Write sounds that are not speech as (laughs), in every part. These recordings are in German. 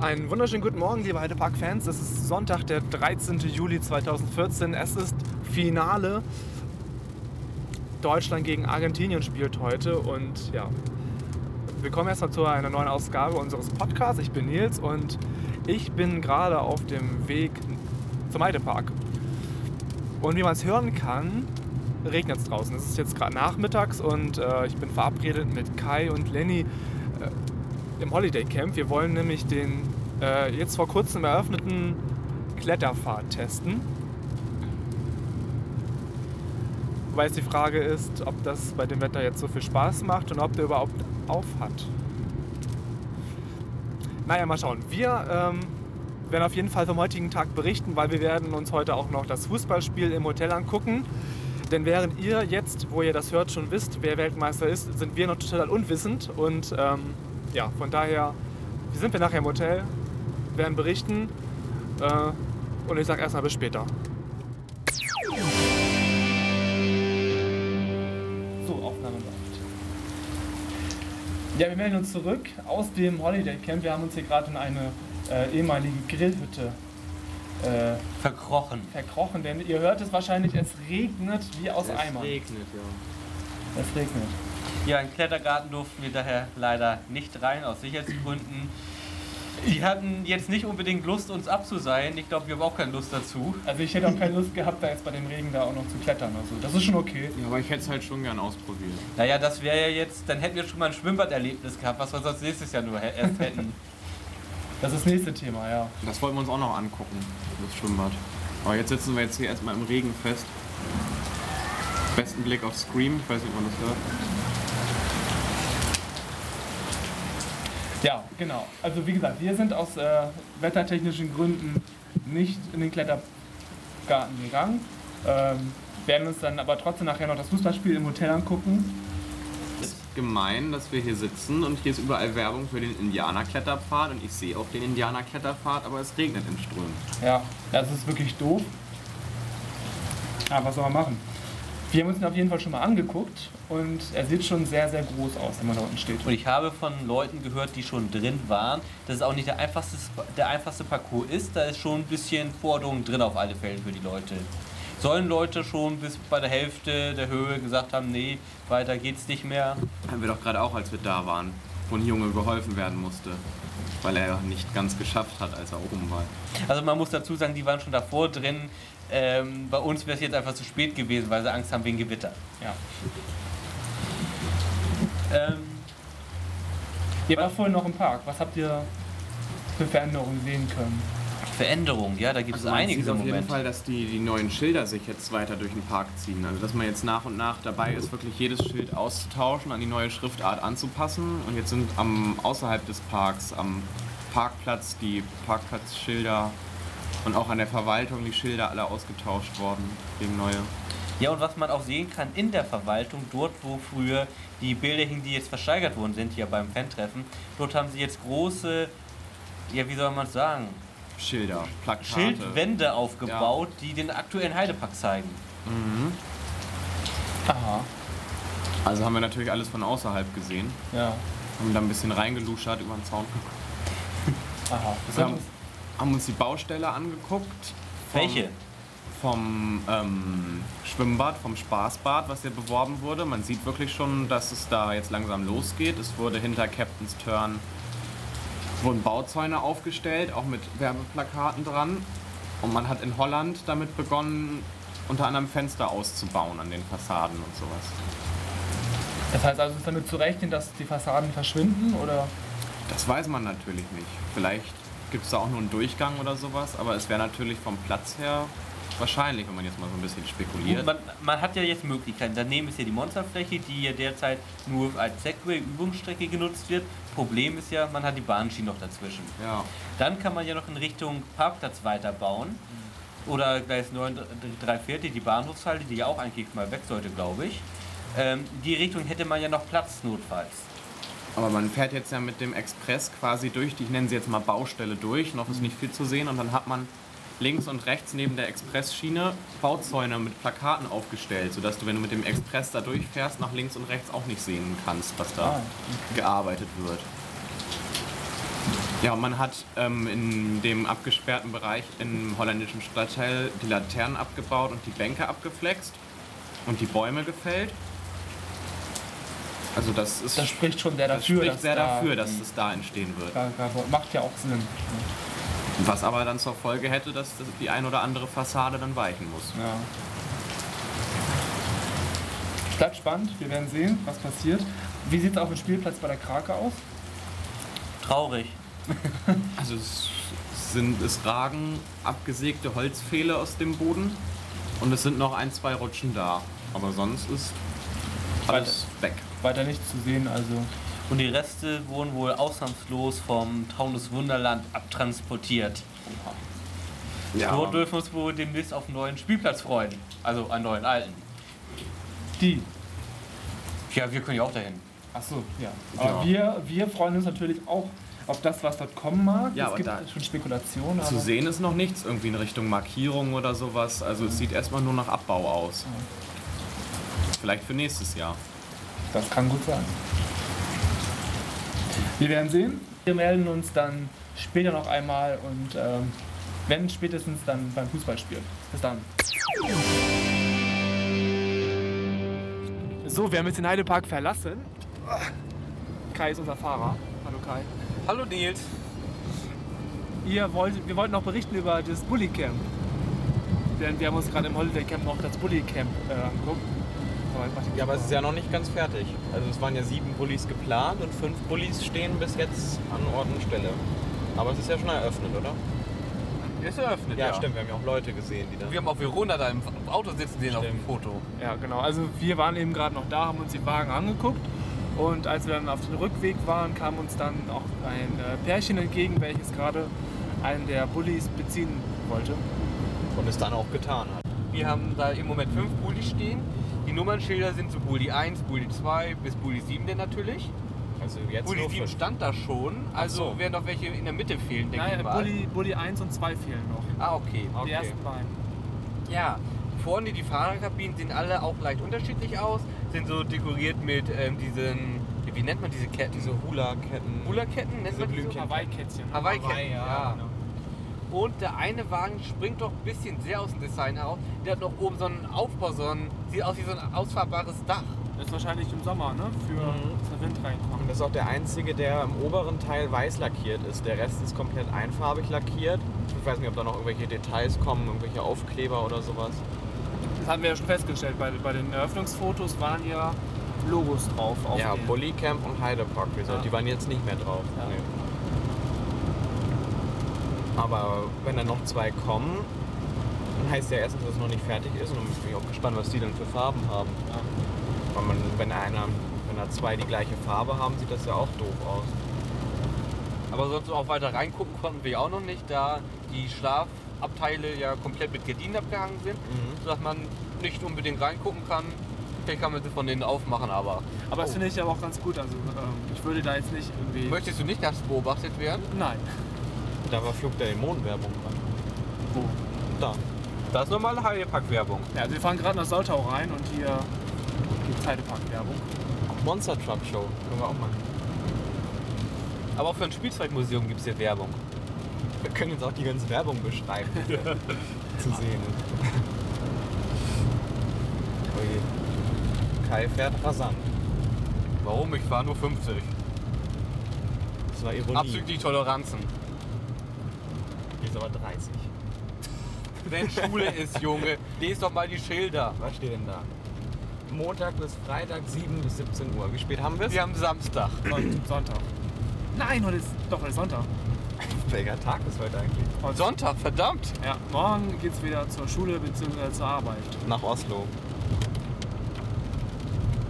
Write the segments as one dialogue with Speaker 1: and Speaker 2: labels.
Speaker 1: Einen wunderschönen guten Morgen, liebe Heidepark-Fans. Es ist Sonntag, der 13. Juli 2014. Es ist Finale. Deutschland gegen Argentinien spielt heute und ja, wir kommen erstmal zu einer neuen Ausgabe unseres Podcasts. Ich bin Nils und ich bin gerade auf dem Weg zum Heidepark. Und wie man es hören kann, regnet es draußen. Es ist jetzt gerade nachmittags und äh, ich bin verabredet mit Kai und Lenny äh, im Holiday Camp. Wir wollen nämlich den äh, jetzt vor kurzem eröffneten Kletterpfad testen. Wobei jetzt die Frage ist, ob das bei dem Wetter jetzt so viel Spaß macht und ob der überhaupt auf hat. Naja, mal schauen. Wir ähm, werden auf jeden Fall vom heutigen Tag berichten, weil wir werden uns heute auch noch das Fußballspiel im Hotel angucken. Denn während ihr jetzt, wo ihr das hört, schon wisst, wer Weltmeister ist, sind wir noch total unwissend. Und ähm, ja, von daher sind wir nachher im Hotel, werden berichten. Äh, und ich sage erstmal bis später. So, Aufnahme läuft. Ja, wir melden uns zurück aus dem Holiday Camp. Wir haben uns hier gerade in eine äh, ehemalige Grillhütte äh,
Speaker 2: Verkrochen.
Speaker 1: verkrochen, denn ihr hört es wahrscheinlich, es regnet wie aus Eimern.
Speaker 2: regnet, ja.
Speaker 1: Es regnet.
Speaker 2: Ja, in Klettergarten durften wir daher leider nicht rein, aus Sicherheitsgründen. Die hatten jetzt nicht unbedingt Lust, uns abzuseilen. Ich glaube, wir haben auch keine Lust dazu.
Speaker 1: Also ich hätte auch keine Lust gehabt, da jetzt bei dem Regen da auch noch zu klettern. Also das ist schon okay.
Speaker 3: Ja, aber ich hätte es halt schon gern ausprobiert.
Speaker 2: Naja, das wäre ja jetzt, dann hätten wir schon mal ein Schwimmbaderlebnis gehabt, was wir sonst nächstes Jahr nur erst (laughs) hätten.
Speaker 1: Das ist das nächste Thema, ja.
Speaker 3: Das wollten wir uns auch noch angucken, das Schwimmbad. Aber jetzt sitzen wir jetzt hier erstmal im Regen fest. Besten Blick auf Scream, ich weiß nicht, ob man das hört.
Speaker 1: Ja, genau. Also wie gesagt, wir sind aus äh, wettertechnischen Gründen nicht in den Klettergarten gegangen. Ähm, werden uns dann aber trotzdem nachher noch das Fußballspiel im Hotel angucken.
Speaker 3: Es ist gemein, dass wir hier sitzen und hier ist überall Werbung für den Indianerkletterpfad und ich sehe auch den Indianerkletterpfad, aber es regnet in Strömen.
Speaker 1: Ja, das ist wirklich doof. Aber was soll man machen? Wir haben uns ihn auf jeden Fall schon mal angeguckt und er sieht schon sehr, sehr groß aus, wenn man da unten steht.
Speaker 2: Und ich habe von Leuten gehört, die schon drin waren, dass es auch nicht der einfachste, der einfachste Parcours ist. Da ist schon ein bisschen Forderung drin auf alle Fälle für die Leute. Sollen Leute schon bis bei der Hälfte der Höhe gesagt haben, nee, weiter geht's nicht mehr.
Speaker 3: Haben wir doch gerade auch, als wir da waren, wo ein Junge geholfen werden musste, weil er nicht ganz geschafft hat, als er oben war.
Speaker 2: Also man muss dazu sagen, die waren schon davor drin. Ähm, bei uns wäre es jetzt einfach zu spät gewesen, weil sie Angst haben wegen Gewitter.
Speaker 1: Ja.
Speaker 2: Ähm,
Speaker 1: Ihr wart vorhin noch im Park. Was habt ihr für Veränderungen sehen können?
Speaker 2: Veränderung, ja, da gibt es
Speaker 3: Also man
Speaker 2: einiges
Speaker 3: sieht
Speaker 2: im
Speaker 3: auf jeden
Speaker 2: Moment.
Speaker 3: Fall, dass die, die neuen Schilder sich jetzt weiter durch den Park ziehen. Also dass man jetzt nach und nach dabei ist, wirklich jedes Schild auszutauschen, an die neue Schriftart anzupassen. Und jetzt sind am außerhalb des Parks, am Parkplatz, die Parkplatzschilder und auch an der Verwaltung die Schilder alle ausgetauscht worden gegen neue.
Speaker 2: Ja, und was man auch sehen kann in der Verwaltung, dort wo früher die Bilder hingen, die jetzt versteigert worden sind, hier beim Fan-Treffen, dort haben sie jetzt große, ja, wie soll man es sagen,
Speaker 3: Schilder, Plakate.
Speaker 2: Schildwände aufgebaut, die den aktuellen Heidepark zeigen.
Speaker 3: Mhm.
Speaker 1: Aha.
Speaker 3: Also haben wir natürlich alles von außerhalb gesehen.
Speaker 1: Ja.
Speaker 3: Haben da ein bisschen reingeluschert über den Zaun.
Speaker 1: Aha. Das
Speaker 3: haben, haben uns die Baustelle angeguckt. vom-
Speaker 2: Welche?
Speaker 3: vom ähm, Schwimmbad, vom Spaßbad, was hier beworben wurde. Man sieht wirklich schon, dass es da jetzt langsam losgeht. Es wurde hinter Captain's Turn wurden Bauzäune aufgestellt, auch mit Werbeplakaten dran. Und man hat in Holland damit begonnen, unter anderem Fenster auszubauen an den Fassaden und sowas.
Speaker 1: Das heißt also, ist damit zu rechnen, dass die Fassaden verschwinden oder?
Speaker 3: Das weiß man natürlich nicht. Vielleicht gibt es da auch nur einen Durchgang oder sowas, aber es wäre natürlich vom Platz her wahrscheinlich, wenn man jetzt mal so ein bisschen spekuliert.
Speaker 2: Man, man hat ja jetzt Möglichkeiten. Daneben ist ja die Monsterfläche, die ja derzeit nur als Segway-Übungsstrecke genutzt wird. Problem ist ja, man hat die Bahnschienen noch dazwischen.
Speaker 3: Ja.
Speaker 2: Dann kann man ja noch in Richtung Parkplatz weiterbauen. Oder Gleis 9, 3 Viertel, die Bahnhofshalle, die ja auch eigentlich mal weg sollte, glaube ich. Ähm, die Richtung hätte man ja noch Platz notfalls.
Speaker 3: Aber man fährt jetzt ja mit dem Express quasi durch, die ich nenne sie jetzt mal Baustelle durch, noch ist nicht viel zu sehen und dann hat man links und rechts neben der Expressschiene Bauzäune mit Plakaten aufgestellt, sodass du, wenn du mit dem Express da durchfährst, nach links und rechts auch nicht sehen kannst, was da
Speaker 1: Ah,
Speaker 3: gearbeitet wird.
Speaker 4: Ja, und man hat ähm, in dem abgesperrten Bereich im holländischen Stadtteil die Laternen abgebaut und die Bänke abgeflext und die Bäume gefällt. Also das ist
Speaker 1: Das spricht schon sehr
Speaker 4: das
Speaker 1: dafür,
Speaker 4: spricht
Speaker 1: dass
Speaker 4: sehr
Speaker 1: da,
Speaker 4: dafür, dass es da entstehen wird.
Speaker 1: Da, da, macht ja auch Sinn.
Speaker 4: Was aber dann zur Folge hätte, dass das die ein oder andere Fassade dann weichen muss.
Speaker 1: Ja. Bleibt spannend, wir werden sehen, was passiert. Wie sieht es auf dem Spielplatz bei der Krake aus?
Speaker 5: Traurig. (laughs)
Speaker 4: Also es, sind, es ragen abgesägte Holzpfähle aus dem Boden und es sind noch ein, zwei Rutschen da. Aber sonst ist alles weg.
Speaker 1: Weiter nichts zu sehen, also
Speaker 5: Und die Reste wurden wohl ausnahmslos vom Taunus Wunderland abtransportiert.
Speaker 4: Ja,
Speaker 5: So dürfen wir uns wohl demnächst auf einen neuen Spielplatz freuen. Also einen neuen alten.
Speaker 1: die.
Speaker 5: Ja, wir können ja auch dahin.
Speaker 1: Ach so, ja. Aber
Speaker 4: Ja.
Speaker 1: wir, wir freuen uns natürlich auch auf das, was dort kommen mag.
Speaker 4: Ja,
Speaker 1: es gibt
Speaker 4: da-
Speaker 1: schon Spekulationen.
Speaker 4: Zu
Speaker 1: aber-
Speaker 4: sehen ist noch nichts irgendwie in Richtung Markierung oder sowas. Also es sieht erstmal nur nach Abbau aus. Vielleicht für nächstes Jahr.
Speaker 1: Das kann gut sein. Wir werden sehen. Wir melden uns dann später noch einmal und ähm, wenn spätestens dann beim Fußballspiel. Bis dann. So, wir haben jetzt den Heidepark verlassen. Kai ist unser Fahrer. Hallo Kai.
Speaker 5: Hallo Nils.
Speaker 1: Ihr wollt, wir wollten noch berichten über das Bully Camp. Denn wir haben uns gerade im Holiday Camp noch das Bully Camp äh, angeguckt. Aber ich mach die
Speaker 3: Ja, aber es ist ja noch nicht ganz fertig. Also es waren ja sieben Bullis geplant und fünf Bullis stehen bis jetzt an Ort und Stelle. Aber es ist ja schon eröffnet, oder?
Speaker 5: Ist eröffnet,
Speaker 3: Ja, stimmt. Wir haben ja auch Leute gesehen, die da...
Speaker 5: Wir haben auch Verona da im Auto sitzen sehen auf dem
Speaker 3: Stimmt.
Speaker 5: Foto.
Speaker 1: Ja, genau. Also wir waren eben gerade noch da, haben uns die Wagen angeguckt. Und als wir dann auf dem Rückweg waren, kam uns dann auch ein äh, Pärchen entgegen, welches gerade einen der Bullies beziehen wollte.
Speaker 3: Und es dann auch getan hat.
Speaker 2: Wir haben da im Moment fünf Bulli stehen. Die Nummernschilder sind so Bulli 1, Bulli 2 bis Bulli 7 denn natürlich.
Speaker 3: Also jetzt
Speaker 2: Bulli
Speaker 3: nur
Speaker 2: 7
Speaker 3: fünf.
Speaker 2: stand da schon, also
Speaker 3: so.
Speaker 2: werden noch welche in der Mitte fehlen, denke
Speaker 1: Nein,
Speaker 2: ich mal.
Speaker 1: Bulli, Bulli 1 und 2 fehlen noch.
Speaker 2: Ah, okay.
Speaker 1: Die
Speaker 3: Okay.
Speaker 1: ersten beiden.
Speaker 2: Ja, vorne die Fahrerkabinen sehen alle auch leicht unterschiedlich aus, sind so dekoriert mit ähm, diesen, wie nennt man diese Ketten?
Speaker 3: Diese Hula-Ketten.
Speaker 2: Hula-Ketten, nennt
Speaker 3: Diese
Speaker 2: man die?
Speaker 3: Blümchen.
Speaker 1: Hawaii-Kätzchen.
Speaker 2: Hawaii-Ketten,
Speaker 3: Hawaii, ja,
Speaker 2: ja. Und der eine Wagen springt doch ein bisschen sehr aus dem Design heraus. Der hat noch oben so einen Aufbau, so ein, sieht aus wie so ein ausfahrbares Dach.
Speaker 1: Das ist wahrscheinlich im Sommer, ne? Für
Speaker 3: Mhm.
Speaker 1: dass der Wind
Speaker 3: Und
Speaker 1: reinkommt.
Speaker 3: das ist auch der einzige, der im oberen Teil weiß lackiert ist. Der Rest ist komplett einfarbig lackiert. Ich weiß nicht, ob da noch irgendwelche Details kommen, irgendwelche Aufkleber oder sowas.
Speaker 1: Das hatten wir ja schon festgestellt. Bei, bei den Eröffnungsfotos waren ja Logos drauf. Auf
Speaker 3: ja, Bully Camp und Heidepark Resort,
Speaker 1: Ja.
Speaker 3: die waren jetzt nicht mehr drauf.
Speaker 1: Ja.
Speaker 3: Nee. Aber wenn dann noch zwei kommen, dann heißt ja erstens, dass es noch nicht fertig ist und dann bin ich auch gespannt, was die dann für Farben haben. Weil man, wenn einer, wenn da zwei die gleiche Farbe haben, sieht das ja auch doof aus.
Speaker 2: Aber sonst auch weiter reingucken konnten wir auch noch nicht, da die Schlafabteile ja komplett mit Gardinen abgehangen sind,
Speaker 3: Mhm.
Speaker 2: sodass man nicht unbedingt reingucken kann. Vielleicht kann man sie von denen aufmachen, aber
Speaker 1: Aber das
Speaker 2: Oh.
Speaker 1: finde ich aber auch ganz gut. Also ähm, ich würde da jetzt nicht irgendwie.
Speaker 2: möchtest du nicht nachts beobachtet werden?
Speaker 1: Nein.
Speaker 3: Da war Flug der Dämonenwerbung dran.
Speaker 1: Wo?
Speaker 3: Da.
Speaker 2: Das ist normale Heidepark-Werbung.
Speaker 1: Ja, also wir fahren gerade nach Soltau rein und hier gibt es Heidepark-Werbung.
Speaker 3: Monster Truck Show. Können wir auch machen.
Speaker 2: Aber auch für ein Spielzeugmuseum gibt es hier Werbung.
Speaker 3: Wir können jetzt auch die ganze Werbung beschreiben. (laughs) zu sehen. ist. Ui. Kai fährt rasant.
Speaker 2: Warum? Ich fahre nur 50.
Speaker 3: Das war Ironie.
Speaker 2: Abzüglich Toleranzen.
Speaker 3: Hier ist aber 30.
Speaker 2: Wenn Schule ist, Junge, lest doch mal die Schilder.
Speaker 3: Was steht denn da? Montag bis Freitag 7 bis 17 Uhr. Wie spät haben wir es?
Speaker 2: Wir haben Samstag.
Speaker 1: Son Sonntag. Nein, heute ist doch heute ist Sonntag.
Speaker 3: Welcher Tag ist heute eigentlich?
Speaker 1: Heute
Speaker 2: Sonntag, verdammt.
Speaker 1: Ja, morgen geht es wieder zur Schule bzw. zur Arbeit.
Speaker 3: Nach Oslo.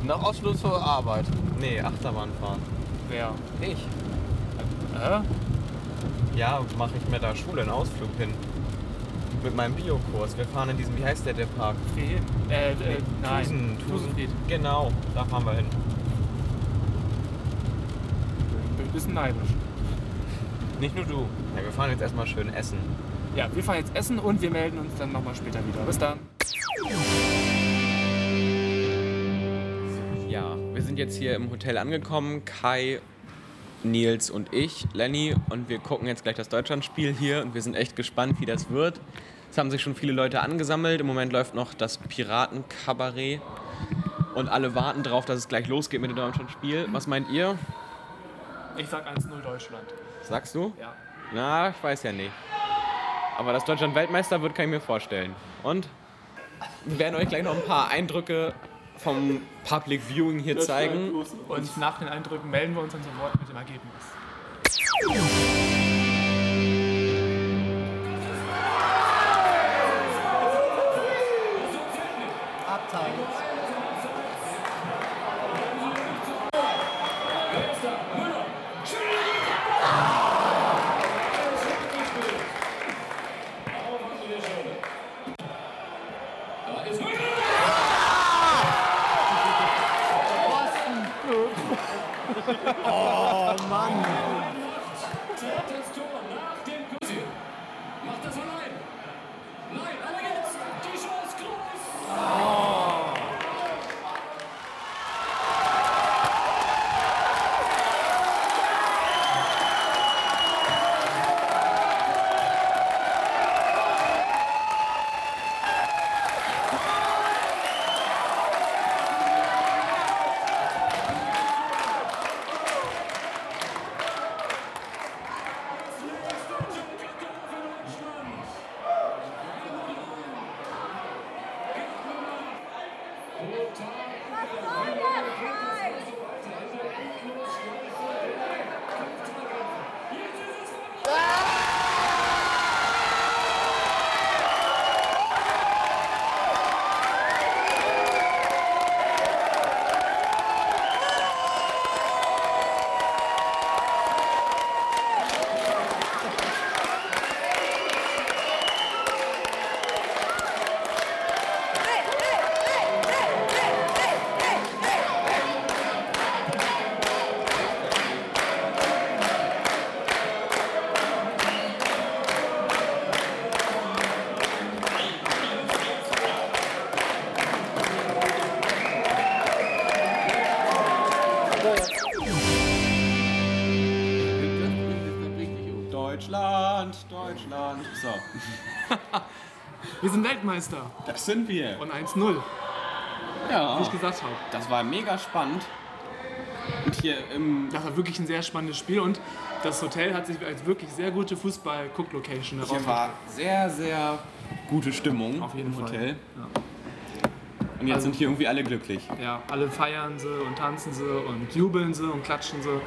Speaker 2: Nach Oslo zur Arbeit.
Speaker 3: Nee, Achterbahn fahren.
Speaker 1: Wer?
Speaker 3: Ich.
Speaker 1: Hä?
Speaker 3: Ja, mache ich mir da Schule einen Ausflug hin. Mit meinem Biokurs. Wir fahren in diesem, wie heißt der, der Park?
Speaker 1: Frieden? Äh, äh, nein.
Speaker 3: Tusen, Tusen.
Speaker 1: Tusenfried.
Speaker 3: Genau, da fahren wir hin.
Speaker 1: Bin ein bisschen neidisch.
Speaker 2: Nicht nur du.
Speaker 3: Ja, wir fahren jetzt erstmal schön essen.
Speaker 1: Ja, wir fahren jetzt essen und wir melden uns dann nochmal später wieder. Bis dann.
Speaker 4: Ja, wir sind jetzt hier im Hotel angekommen. Kai
Speaker 3: Nils und ich, Lenny, und wir gucken jetzt gleich das Deutschlandspiel hier und wir sind echt gespannt, wie das wird. Es haben sich schon viele Leute angesammelt. Im Moment läuft noch das Piratenkabarett und alle warten darauf, dass es gleich losgeht mit dem Deutschlandspiel. Was meint ihr?
Speaker 1: Ich sag 1-0 Deutschland.
Speaker 3: Sagst du?
Speaker 1: Ja.
Speaker 3: Na, ich weiß ja nicht. Aber dass Deutschland Weltmeister wird, kann ich mir vorstellen. Und wir werden euch gleich noch ein paar Eindrücke vom Public Viewing hier zeigen.
Speaker 1: Und nach den Eindrücken melden wir uns dann sofort mit dem Ergebnis.
Speaker 6: Macht
Speaker 1: Wir sind Weltmeister.
Speaker 3: das sind wir.
Speaker 1: Und 1-0,
Speaker 3: Ja,
Speaker 1: wie ich gesagt habe.
Speaker 3: das war mega spannend. Und hier im
Speaker 1: Das war wirklich ein sehr spannendes Spiel und das Hotel hat sich als wirklich sehr gute Fußball-Cook-Location
Speaker 3: Hier
Speaker 1: herausgestellt.
Speaker 3: war sehr, sehr gute Stimmung
Speaker 1: Auf jeden
Speaker 3: im
Speaker 1: Fall.
Speaker 3: Hotel.
Speaker 1: Ja.
Speaker 3: Und jetzt
Speaker 1: Also-
Speaker 3: sind hier irgendwie alle glücklich.
Speaker 1: Ja, alle feiern sie und tanzen sie und jubeln sie und klatschen sie.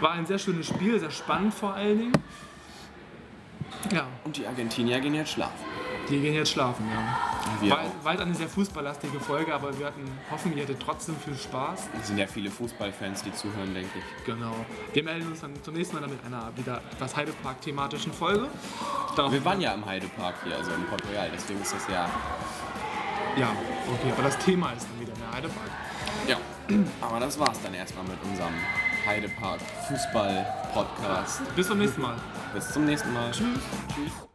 Speaker 1: War ein sehr schönes Spiel, sehr spannend vor allen Dingen. Ja,
Speaker 3: Und die Argentinier gehen jetzt schlafen.
Speaker 1: Die gehen jetzt schlafen, ja. Jetzt eine sehr fußballlastige Folge, aber wir hatten, hoffen, ihr hattet trotzdem viel Spaß.
Speaker 3: Es sind ja viele Fußballfans, die zuhören, denke ich.
Speaker 1: Genau. Wir melden uns dann zum nächsten Mal dann mit einer wieder etwas Heidepark-thematischen Folge. Darauf-
Speaker 3: Wir waren ja im Heidepark hier, also in Port Royal, deswegen ist das ja.
Speaker 1: Ja, okay, aber das Thema ist dann wieder der Heidepark.
Speaker 3: Ja. Aber das war's dann erstmal mit unserem Heidepark Fußball Podcast.
Speaker 1: Bis zum nächsten Mal.
Speaker 3: Bis zum nächsten Mal.
Speaker 1: Tschüss.
Speaker 3: Tschüss.